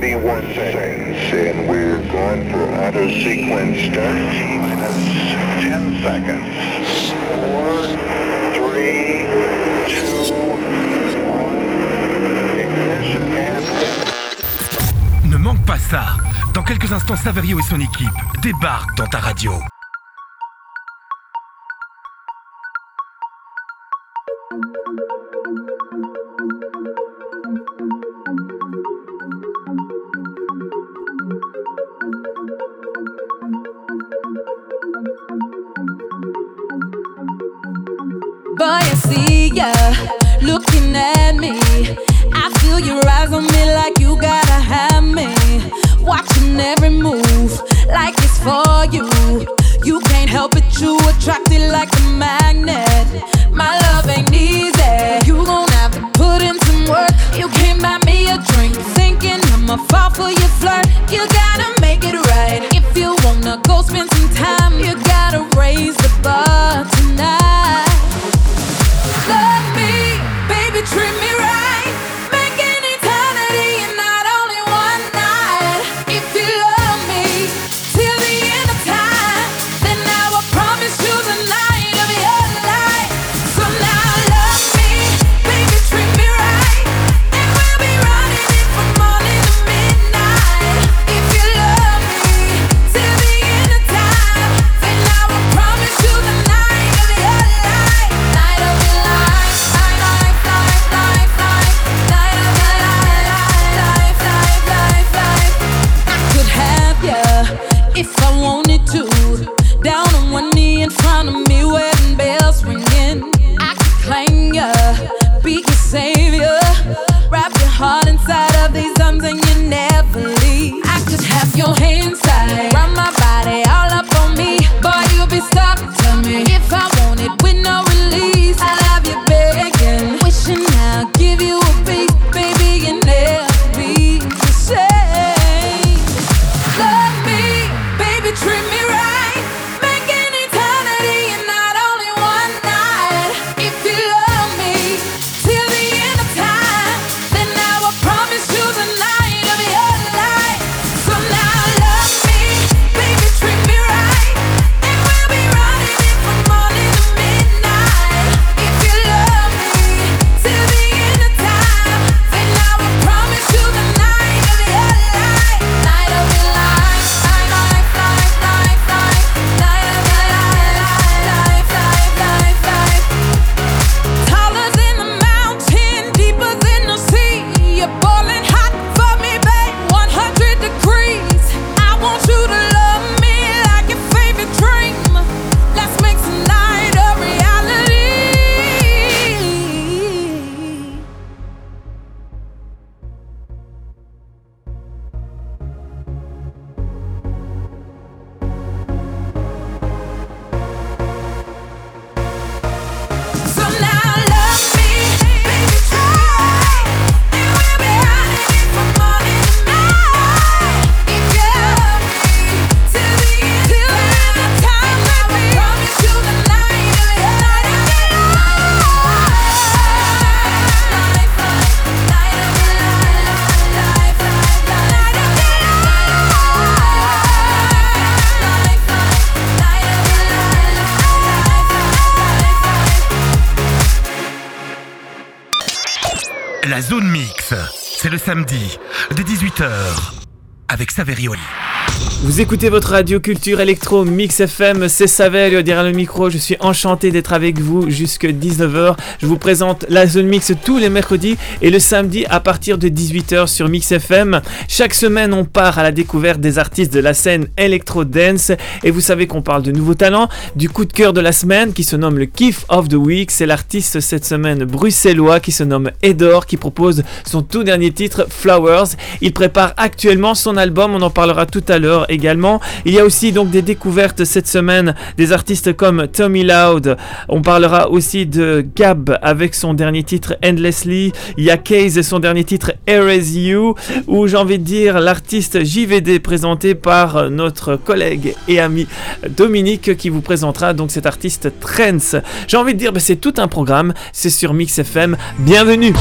31 seconds, and we're going for sequence start. Minus 10 seconds. 4, 3, 2, 1. Ignition and... Ne manque pas ça. Dans quelques instants, Saverio et son équipe débarquent dans ta radio. La zone mix, c'est le samedi, dès 18h, avec Saverioli. Vous écoutez votre radio culture électro Mix FM, c'est Savel derrière le micro. Je suis enchanté d'être avec vous jusque 19h. Je vous présente la zone mix tous les mercredis et le samedi à partir de 18h sur Mix FM. Chaque semaine, on part à la découverte des artistes de la scène électro dance et vous savez qu'on parle de nouveaux talents, du coup de cœur de la semaine qui se nomme le Kiff of the Week. C'est l'artiste cette semaine bruxellois qui se nomme Edor qui propose son tout dernier titre Flowers. Il prépare actuellement son album, on en parlera tout à l'heure également. Il y a aussi donc des découvertes cette semaine des artistes comme Tommy Loud. On parlera aussi de Gab avec son dernier titre Endlessly. Il y Case et son dernier titre Erase You. Ou j'ai envie de dire l'artiste JVD présenté par notre collègue et ami Dominique qui vous présentera donc cet artiste Trends. J'ai envie de dire bah, c'est tout un programme. C'est sur Mix FM. Bienvenue.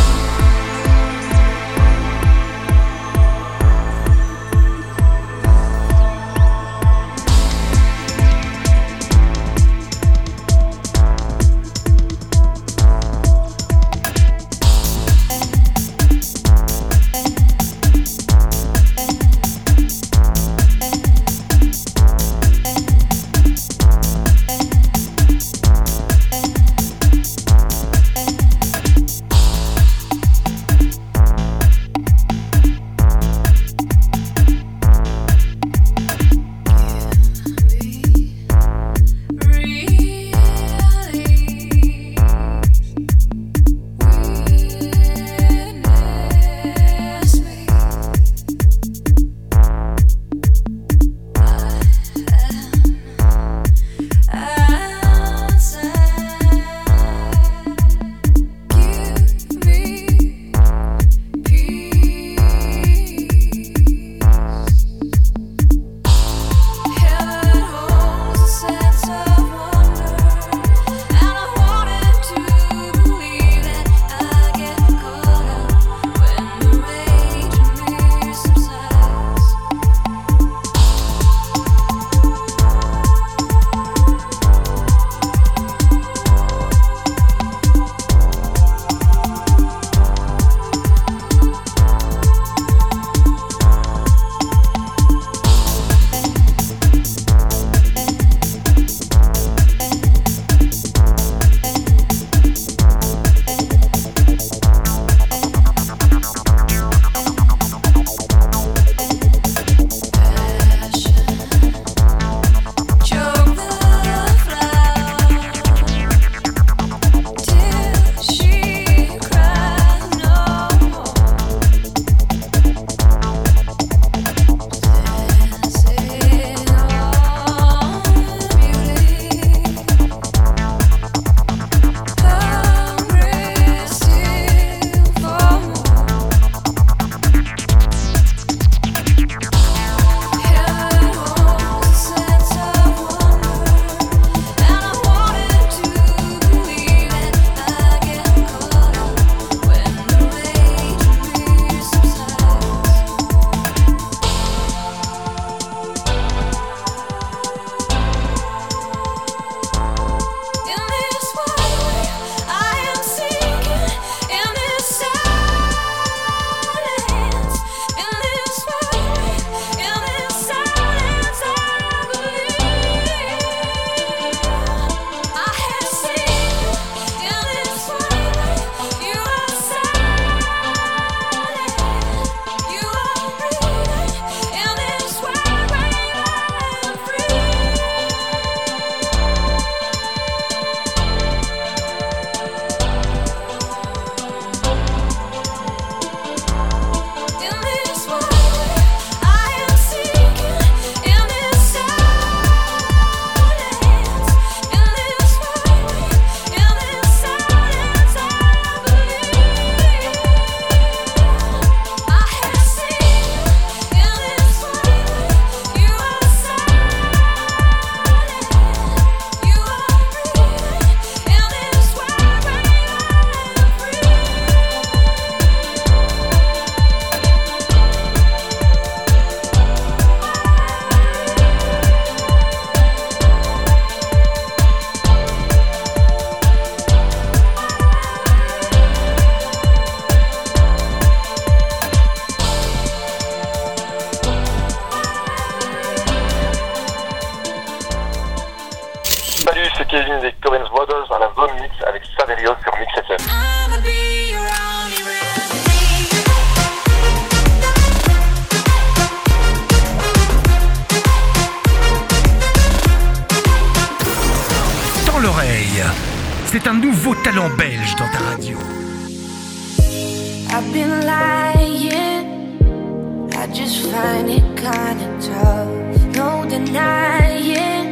find it kinda tough No denying.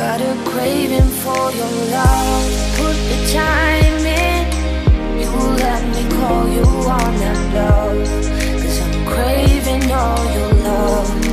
Got a craving for your love. Put the time in. You let me call you on that love Cause I'm craving all your love.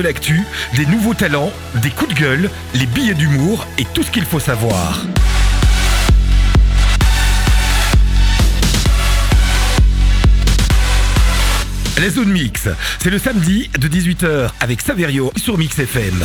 de l'actu, des nouveaux talents, des coups de gueule, les billets d'humour et tout ce qu'il faut savoir. La Zone Mix, c'est le samedi de 18h avec Saverio sur Mix FM.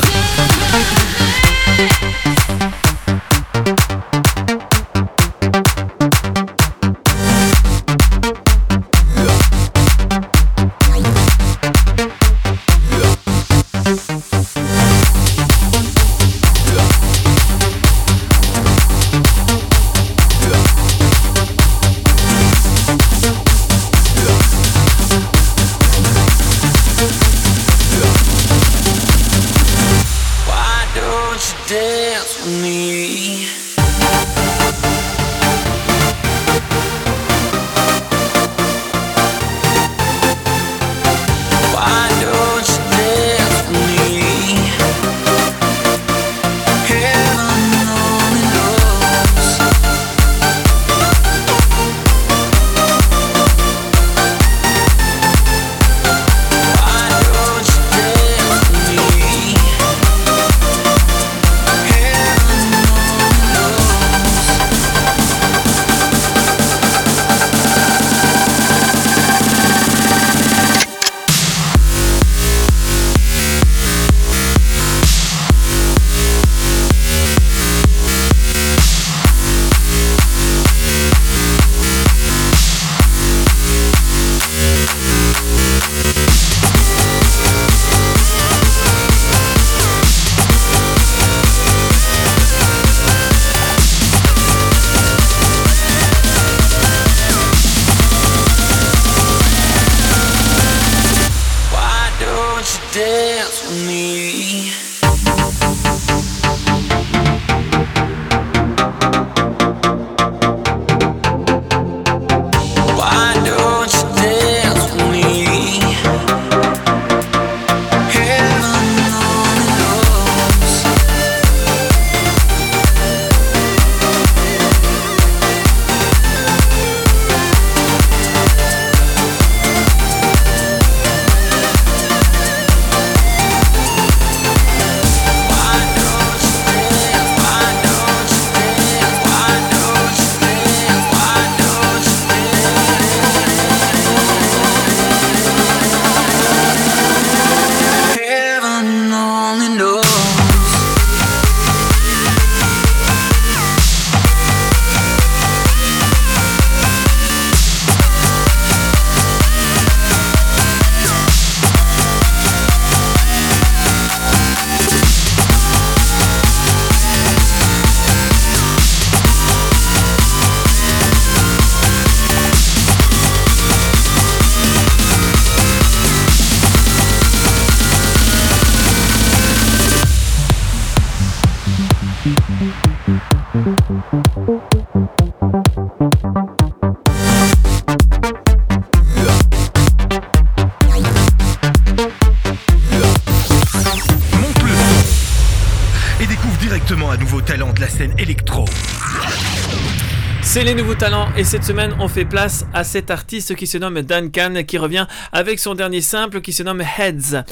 Et cette semaine on fait place à cet artiste qui se nomme Duncan qui revient avec son dernier simple qui se nomme Heads.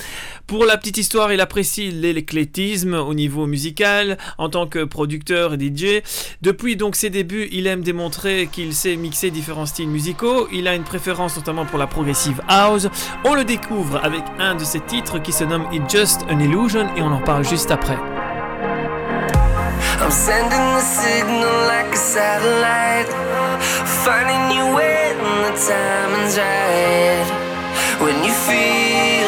Pour la petite histoire, il apprécie l'éclectisme au niveau musical en tant que producteur et DJ. Depuis donc ses débuts, il aime démontrer qu'il sait mixer différents styles musicaux. Il a une préférence notamment pour la progressive house. On le découvre avec un de ses titres qui se nomme It's Just an Illusion et on en parle juste après. I'm sending the signal like a satellite. Finding you when the timing's right. When you feel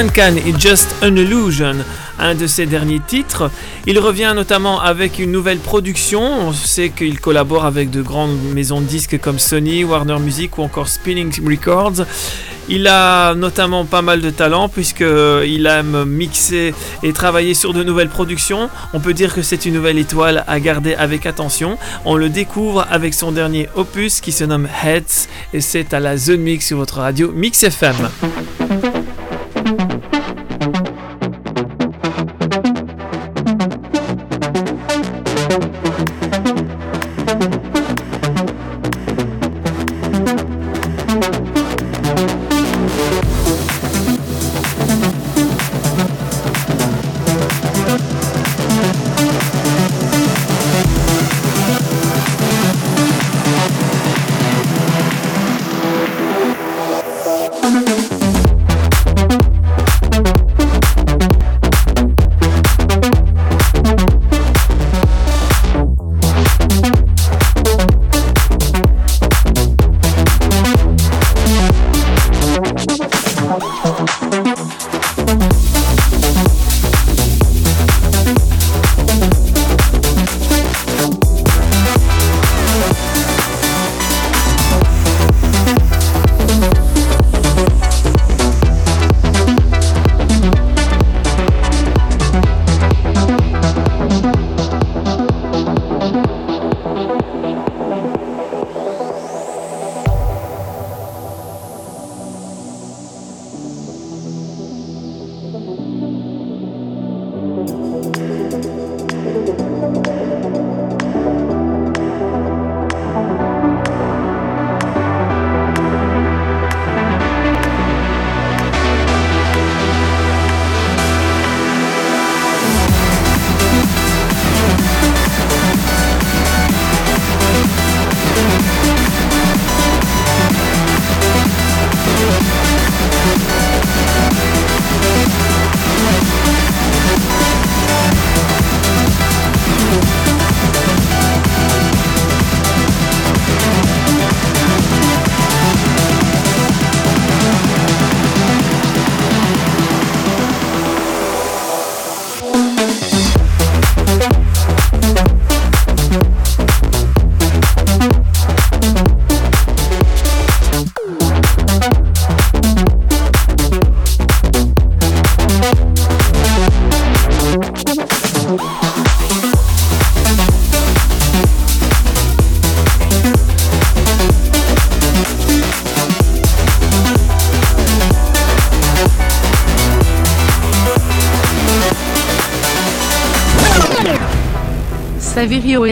Duncan est Just an Illusion, un de ses derniers titres. Il revient notamment avec une nouvelle production. On sait qu'il collabore avec de grandes maisons de disques comme Sony, Warner Music ou encore Spinning Records. Il a notamment pas mal de talent puisqu'il aime mixer et travailler sur de nouvelles productions. On peut dire que c'est une nouvelle étoile à garder avec attention. On le découvre avec son dernier opus qui se nomme Heads et c'est à la Zone Mix sur votre radio Mix FM.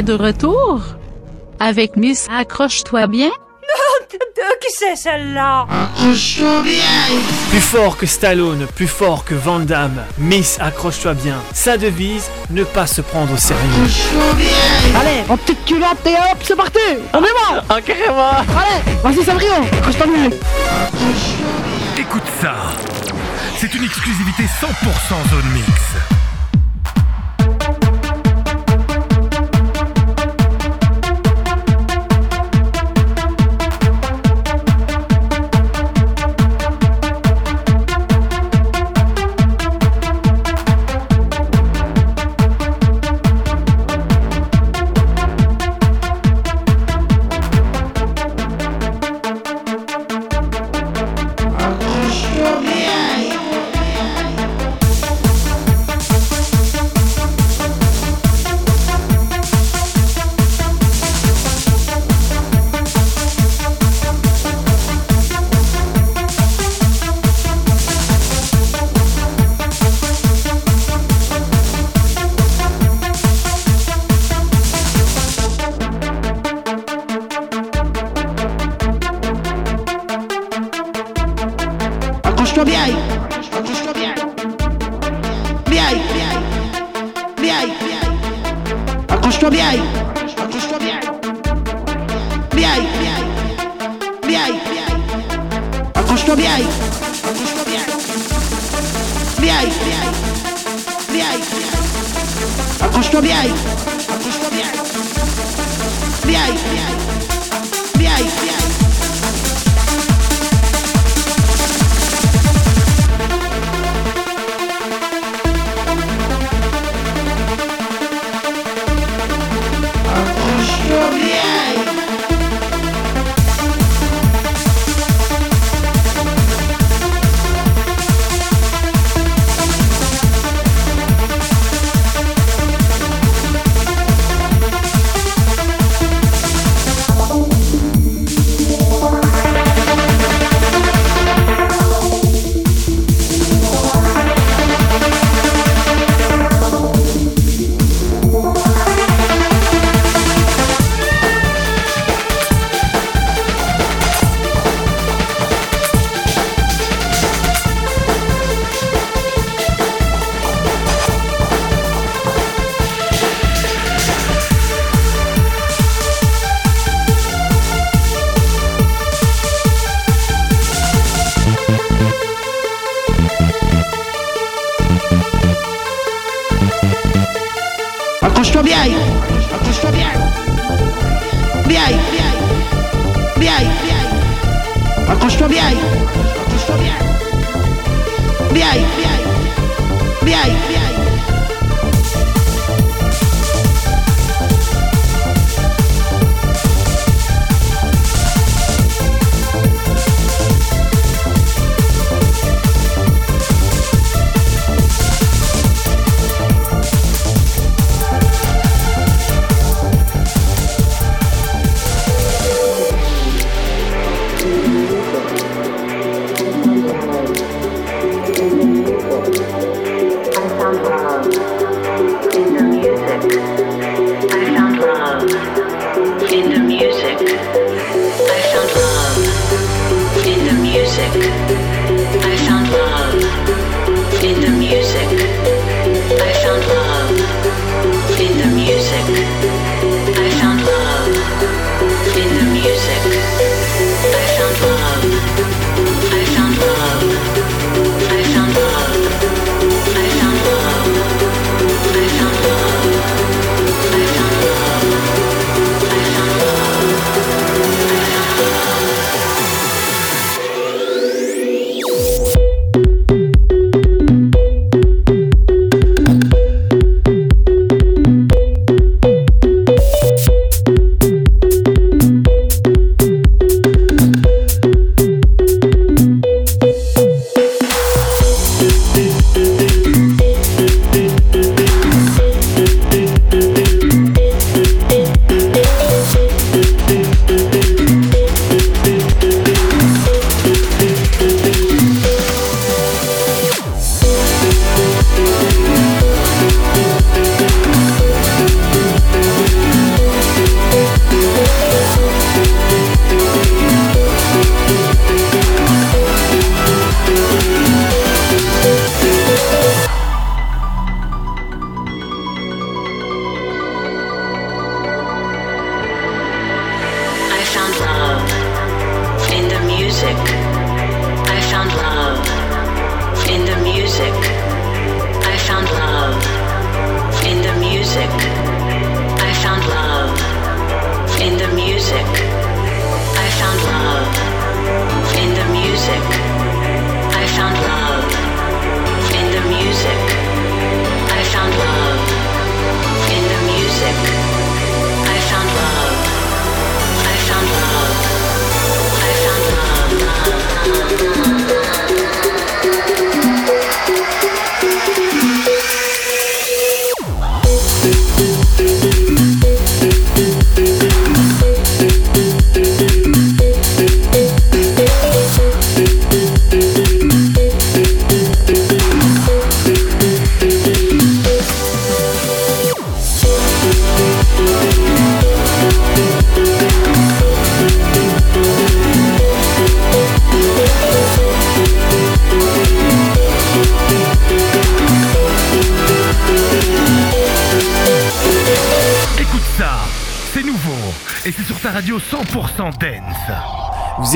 De retour. Avec Miss Accroche-toi bien. Qui c'est celle-là? Plus fort que Stallone, plus fort que Van Damme, Miss accroche-toi bien. Sa devise, ne pas se prendre au sérieux. Allez, en petite culotte et hop, c'est parti. On est bon Ah, carrément Allez, vas-y Sabrio, accroche-toi bien. Écoute ça. C'est une exclusivité 100% zone mix.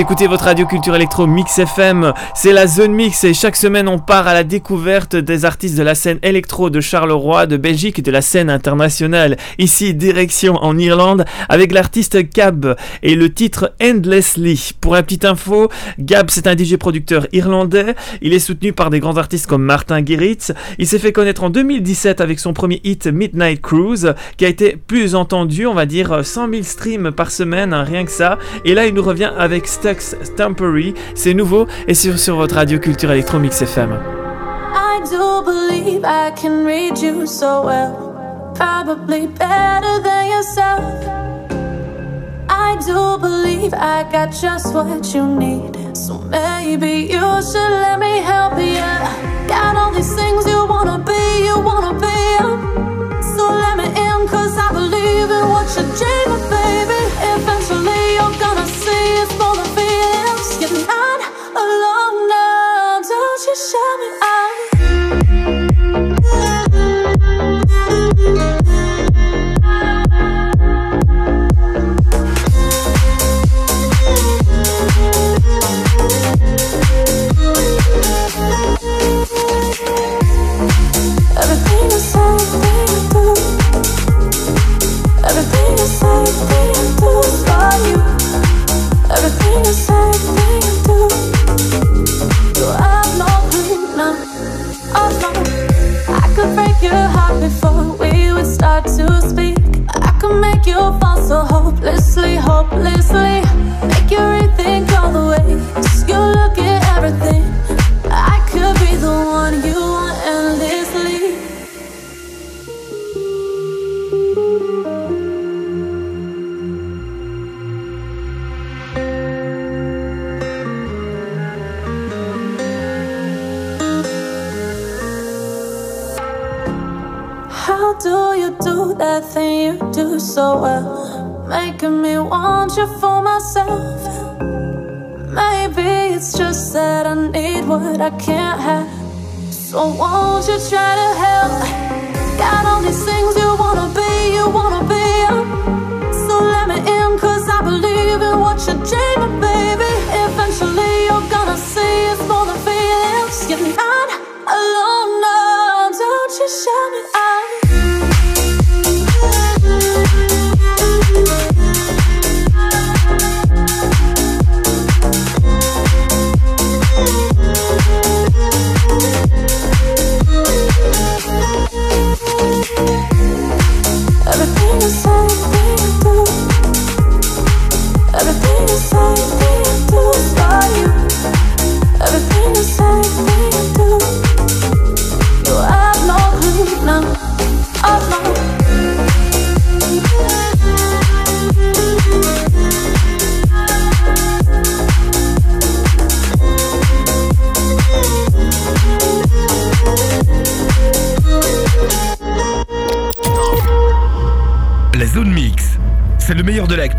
Écoutez votre radio culture électro Mix FM, c'est la zone mix et chaque semaine on part à la découverte des artistes de la scène électro de Charleroi, de Belgique et de la scène internationale. Ici, direction en Irlande avec l'artiste Gab et le titre Endlessly. Pour un petit info, Gab c'est un DJ producteur irlandais, il est soutenu par des grands artistes comme Martin Gerritz. Il s'est fait connaître en 2017 avec son premier hit Midnight Cruise qui a été plus entendu, on va dire 100 000 streams par semaine, hein, rien que ça. Et là il nous revient avec Temporary. C'est nouveau et sur, sur votre radio culture Electromix FM. I do believe I can read you so well, probably better than yourself. I do believe I got just what you need, so maybe you should let me help you. Got all these things you wanna be, you wanna be. So let me in, cause I believe in what you dream of, baby.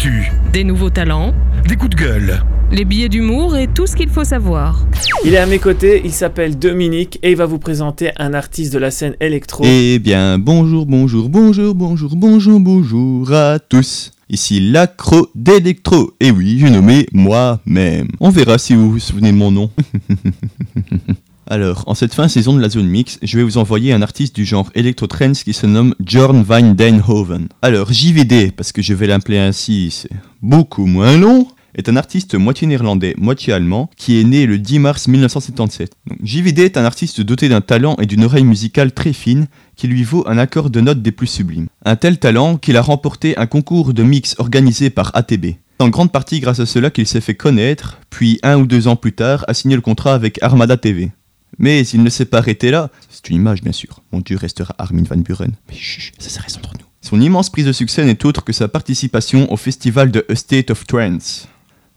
L'actu, Des nouveaux talents, des coups de gueule. les billets d'humour et tout ce qu'il faut savoir. Il est à mes côtés, il s'appelle Dominique et il va vous présenter un artiste de la scène électro. Eh bien, bonjour, bonjour, bonjour, bonjour, bonjour, bonjour à tous. Ici l'accro d'électro. Et oui, j'ai nommé moi-même. On verra si vous vous souvenez de mon nom. Alors, en cette fin saison de la zone mix, je vais vous envoyer un artiste du genre Electro Trance qui se nomme Jorn van Denhoven. Alors, JVD, parce que je vais l'appeler ainsi, c'est beaucoup moins long, est un artiste moitié néerlandais, moitié allemand, qui est né le 10 mars 1977. Donc, JVD est un artiste doté d'un talent et d'une oreille musicale très fine, qui lui vaut un accord de notes des plus sublimes. Un tel talent qu'il a remporté un concours de mix organisé par ATB. C'est en grande partie grâce à cela qu'il s'est fait connaître, puis un ou deux ans plus tard a signé le contrat avec Armada TV. Mais il ne s'est pas arrêté là, c'est une image bien sûr, mon dieu restera Armin van Buren, mais chut, ça, ça reste entre nous. Son immense prise de succès n'est autre que sa participation au festival de A State of Trance.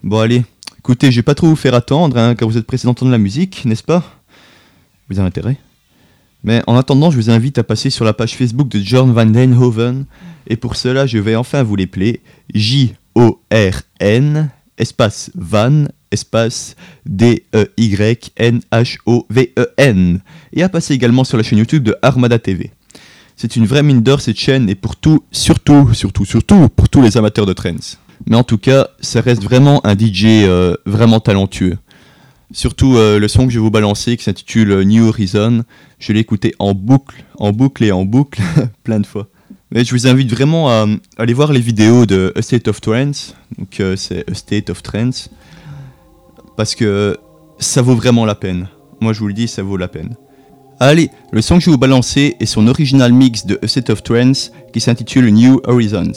Bon allez, écoutez, je vais pas trop vous faire attendre, hein, car vous êtes pressé d'entendre la musique, n'est-ce pas? Vous avez intérêt? Mais en attendant, je vous invite à passer sur la page Facebook de John Van Denhoven, et pour cela, je vais enfin vous l'épeler J-O-R-N, espace Van, espace D-E-Y-N-H-O-V-E-N, et à passer également sur la chaîne YouTube de Armada TV. C'est une vraie mine d'or cette chaîne, et pour tout, surtout, surtout, surtout, pour tous les amateurs de trance. Mais en tout cas, ça reste vraiment un DJ euh, vraiment talentueux. Surtout euh, le son que je vais vous balancer qui s'intitule euh, New Horizon. Je l'ai écouté en boucle, en boucle et en boucle plein de fois. Mais je vous invite vraiment à aller voir les vidéos de A State of Trance. Donc c'est A State of Trance. Parce que ça vaut vraiment la peine. Moi je vous le dis, ça vaut la peine. Allez, le son que je vais vous balancer est son original mix de A State of Trance qui s'intitule New Horizons.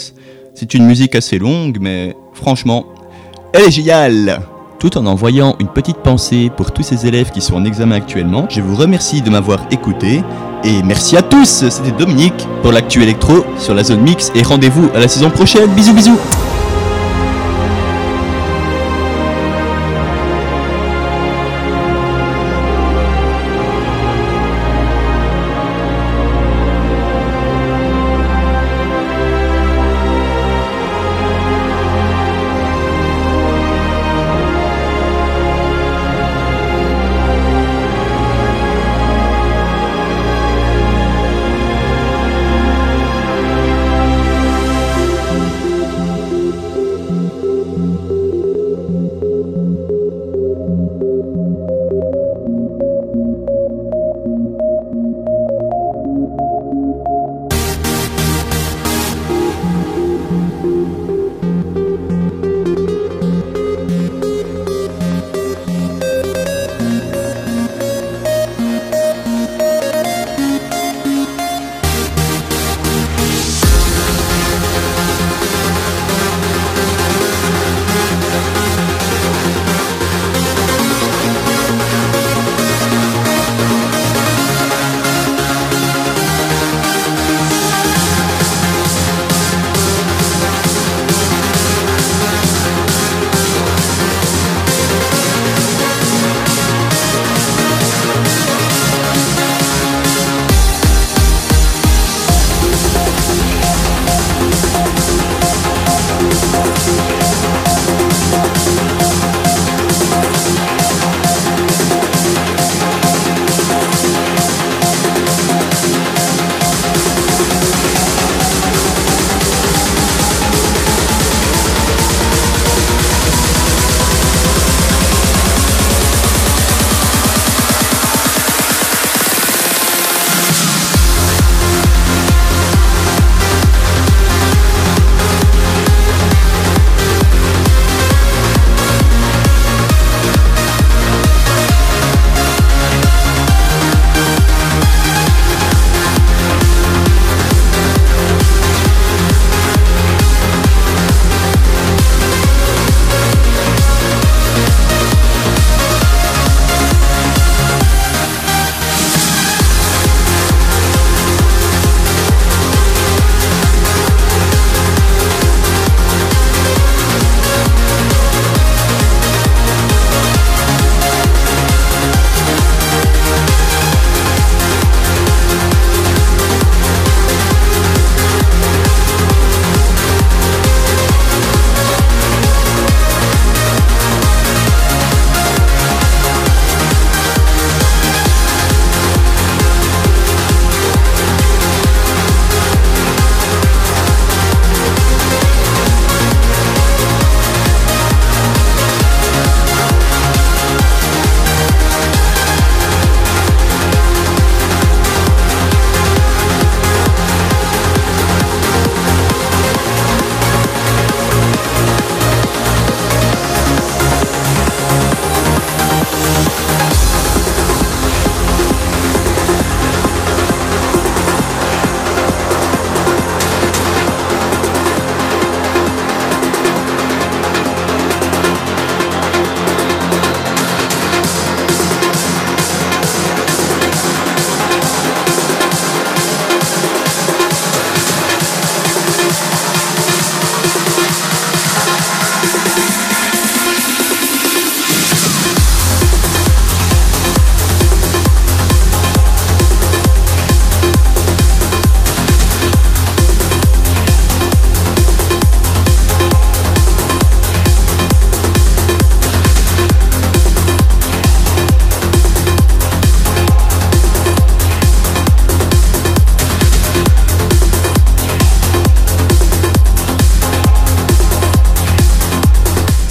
C'est une musique assez longue, mais franchement, elle est géniale Tout en envoyant une petite pensée pour tous ces élèves qui sont en examen actuellement, je vous remercie de m'avoir écouté et merci à tous C'était Dominique pour l'actu électro sur la zone mix et rendez-vous à la saison prochaine. Bisous bisous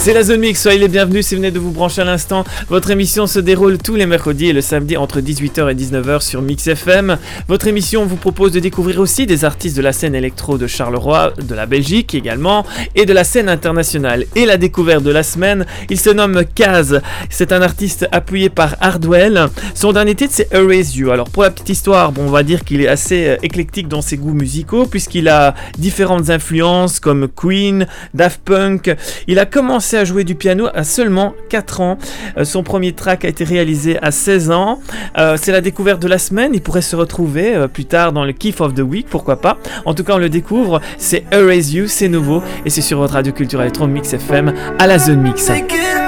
C'est la Zone Mix, soyez les bienvenus si vous venez de vous brancher à l'instant. Votre émission se déroule tous les mercredis et le samedi entre 18h et 19h sur Mix FM. Votre émission vous propose de découvrir aussi des artistes de la scène électro de Charleroi, de la Belgique également, et de la scène internationale. Et la découverte de la semaine, il se nomme Kaz. C'est un artiste appuyé par Hardwell. Son dernier titre c'est Erase You. Alors pour la petite histoire, bon, on va dire qu'il est assez euh, éclectique dans ses goûts musicaux puisqu'il a différentes influences comme Queen, Daft Punk. Il a commencé à jouer du piano à seulement 4 ans. Euh, son premier track a été réalisé à 16 ans. Euh, c'est la découverte de la semaine. Il pourrait se retrouver euh, plus tard dans le Kiff of the Week, pourquoi pas. En tout cas, on le découvre. C'est Erase You, c'est nouveau et c'est sur votre radio culture électro Mix FM à la zone mix. Take it.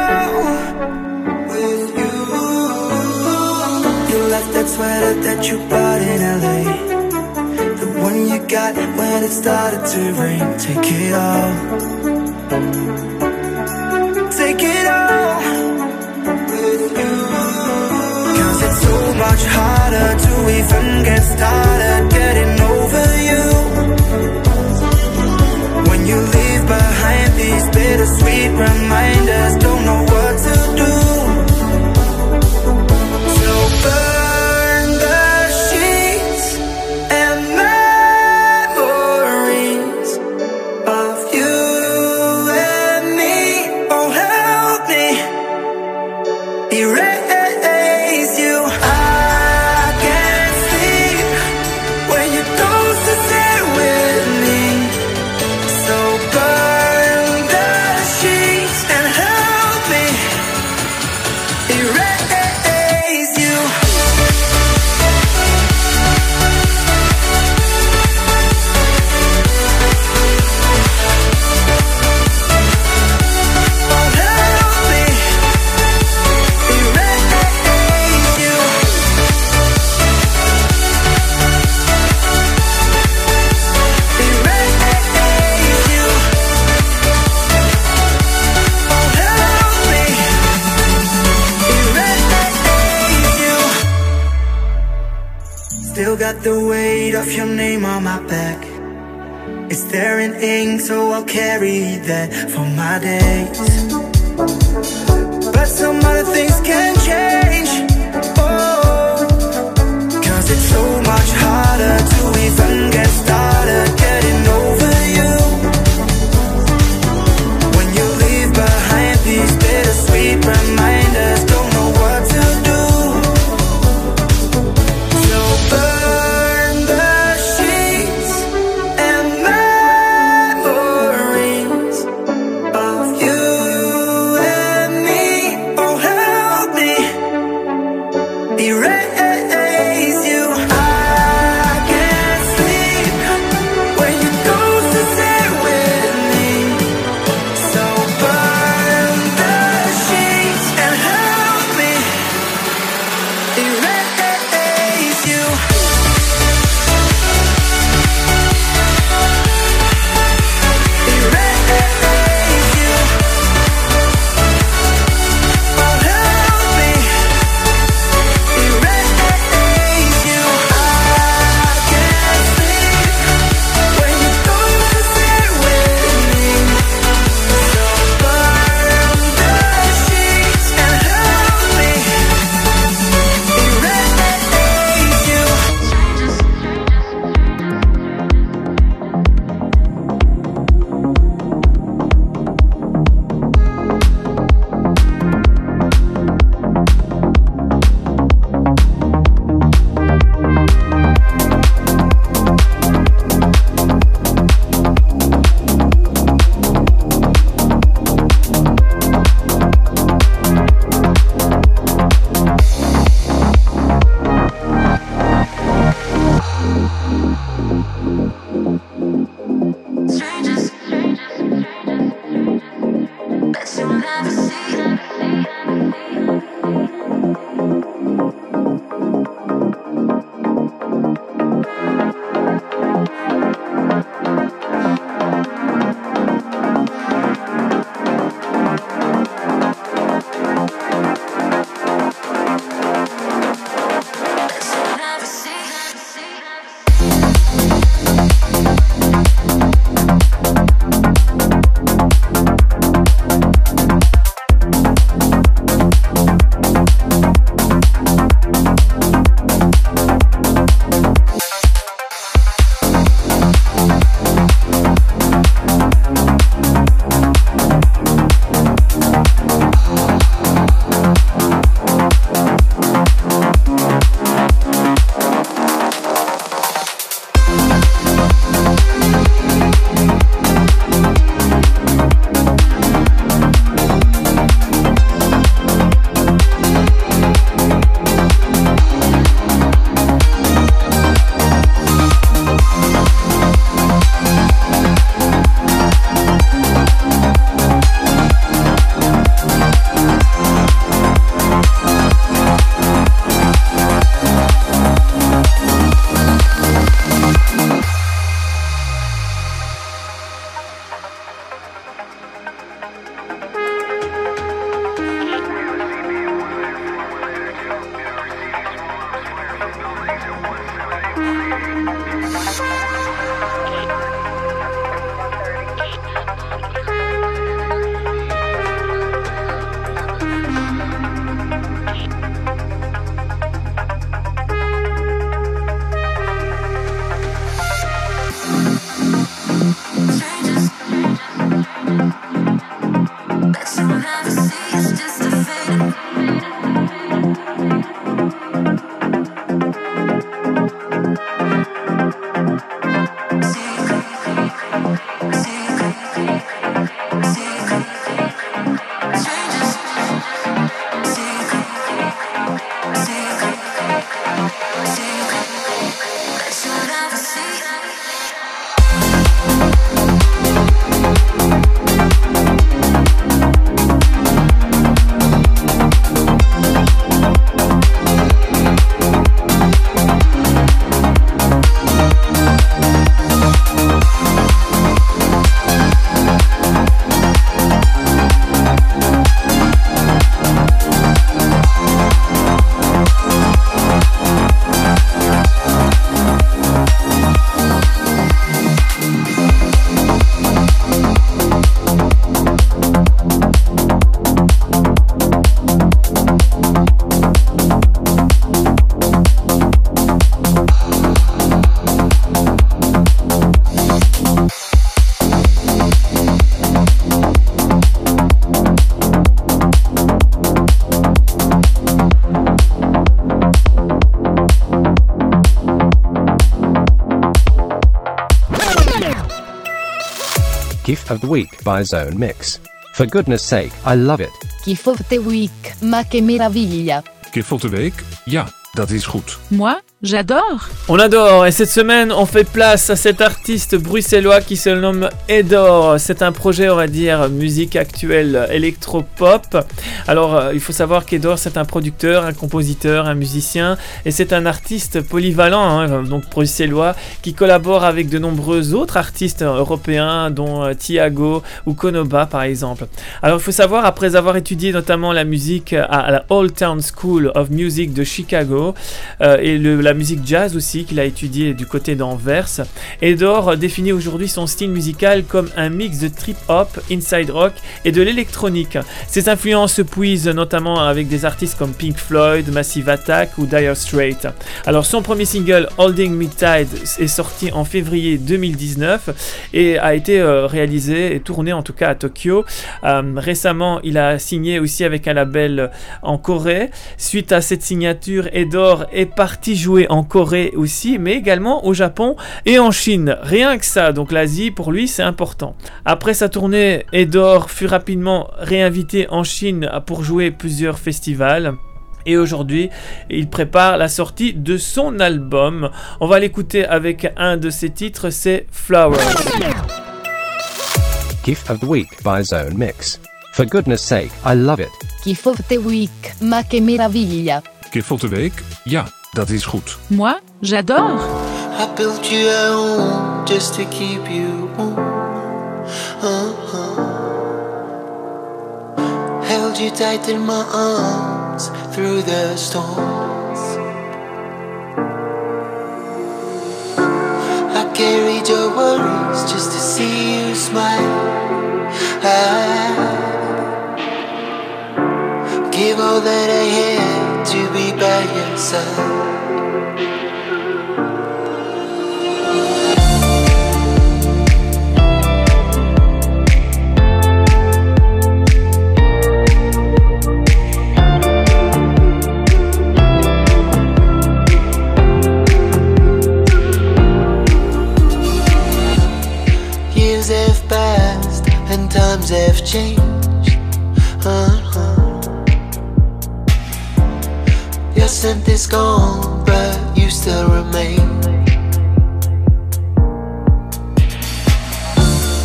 So much harder to even get started getting over you. When you leave behind these bittersweet reminders, don't know got the weight of your name on my back. It's there in ink, so I'll carry that for my days. But some other things can change. Oh, cause it's so much harder to even get started of the Week by Zone Mix. For goodness sake, I love it. Gift of the Week, ma che meraviglia. Gift of the Week? Ja, dat is goed. Moi, j'adore. On adore et cette semaine on fait place à cet artiste bruxellois qui se nomme Edor. C'est un projet on va dire musique actuelle électropop. Alors euh, il faut savoir qu'Edor c'est un producteur, un compositeur, un musicien et c'est un artiste polyvalent hein, donc bruxellois qui collabore avec de nombreux autres artistes européens dont euh, Thiago ou Konoba par exemple. Alors il faut savoir après avoir étudié notamment la musique à la Old Town School of Music de Chicago euh, et le, la musique jazz aussi qu'il a étudié du côté d'Anvers. Edor définit aujourd'hui son style musical comme un mix de trip-hop, inside rock et de l'électronique. Ses influences se puisent notamment avec des artistes comme Pink Floyd, Massive Attack ou Dire Straits. Alors son premier single Holding Me Tight est sorti en février 2019 et a été euh, réalisé et tourné en tout cas à Tokyo. Euh, récemment, il a signé aussi avec un label en Corée. Suite à cette signature, Edor est parti jouer en Corée aussi, mais également au Japon et en Chine. Rien que ça, donc l'Asie pour lui c'est important. Après sa tournée, Edor fut rapidement réinvité en Chine pour jouer plusieurs festivals. Et aujourd'hui, il prépare la sortie de son album. On va l'écouter avec un de ses titres, c'est Flowers. Gift of the Week by Zone Mix. For goodness sake, I love it. Gift of the Week, ma che meraviglia. Gift of the Week? Ja, dat is goed. Moi, j'adore. I built you a home just to keep you warm. Uh-huh. Held you tight in my arms through the storms. I carried your worries just to see you smile. I give all that I had to be by your side. Years have passed and times have changed. Scent is gone, but you still remain.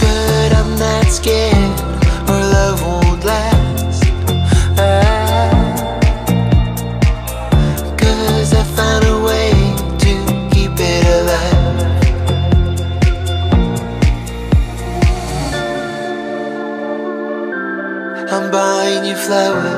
But I'm not scared, our love won't last. Ah. Cause I found a way to keep it alive. I'm buying you flowers.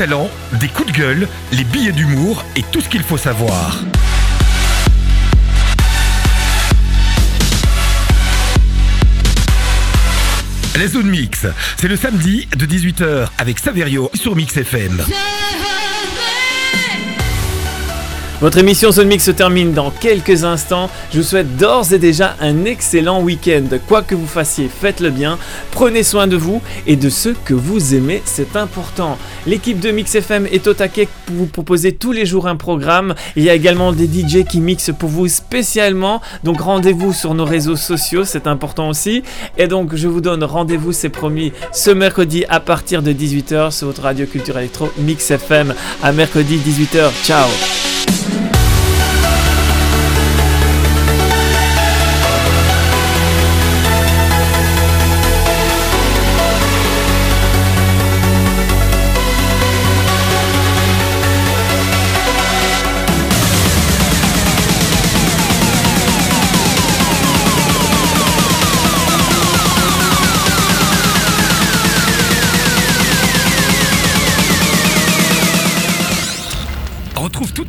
Des coups de gueule, les billets d'humour et tout ce qu'il faut savoir. La zone mix, c'est le samedi de 18h avec Saverio sur Mix FM. Votre émission Zone Mix se termine dans quelques instants. Je vous souhaite d'ores et déjà un excellent week-end. Quoi que vous fassiez, faites-le bien. Prenez soin de vous et de ceux que vous aimez, c'est important. L'équipe de Mix FM est au taquet pour vous proposer tous les jours un programme. Il y a également des DJ qui mixent pour vous spécialement. Donc rendez-vous sur nos réseaux sociaux, c'est important aussi. Et donc je vous donne rendez-vous, c'est promis, ce mercredi à partir de 18h sur votre radio culture électro Mix FM. À mercredi 18h. Ciao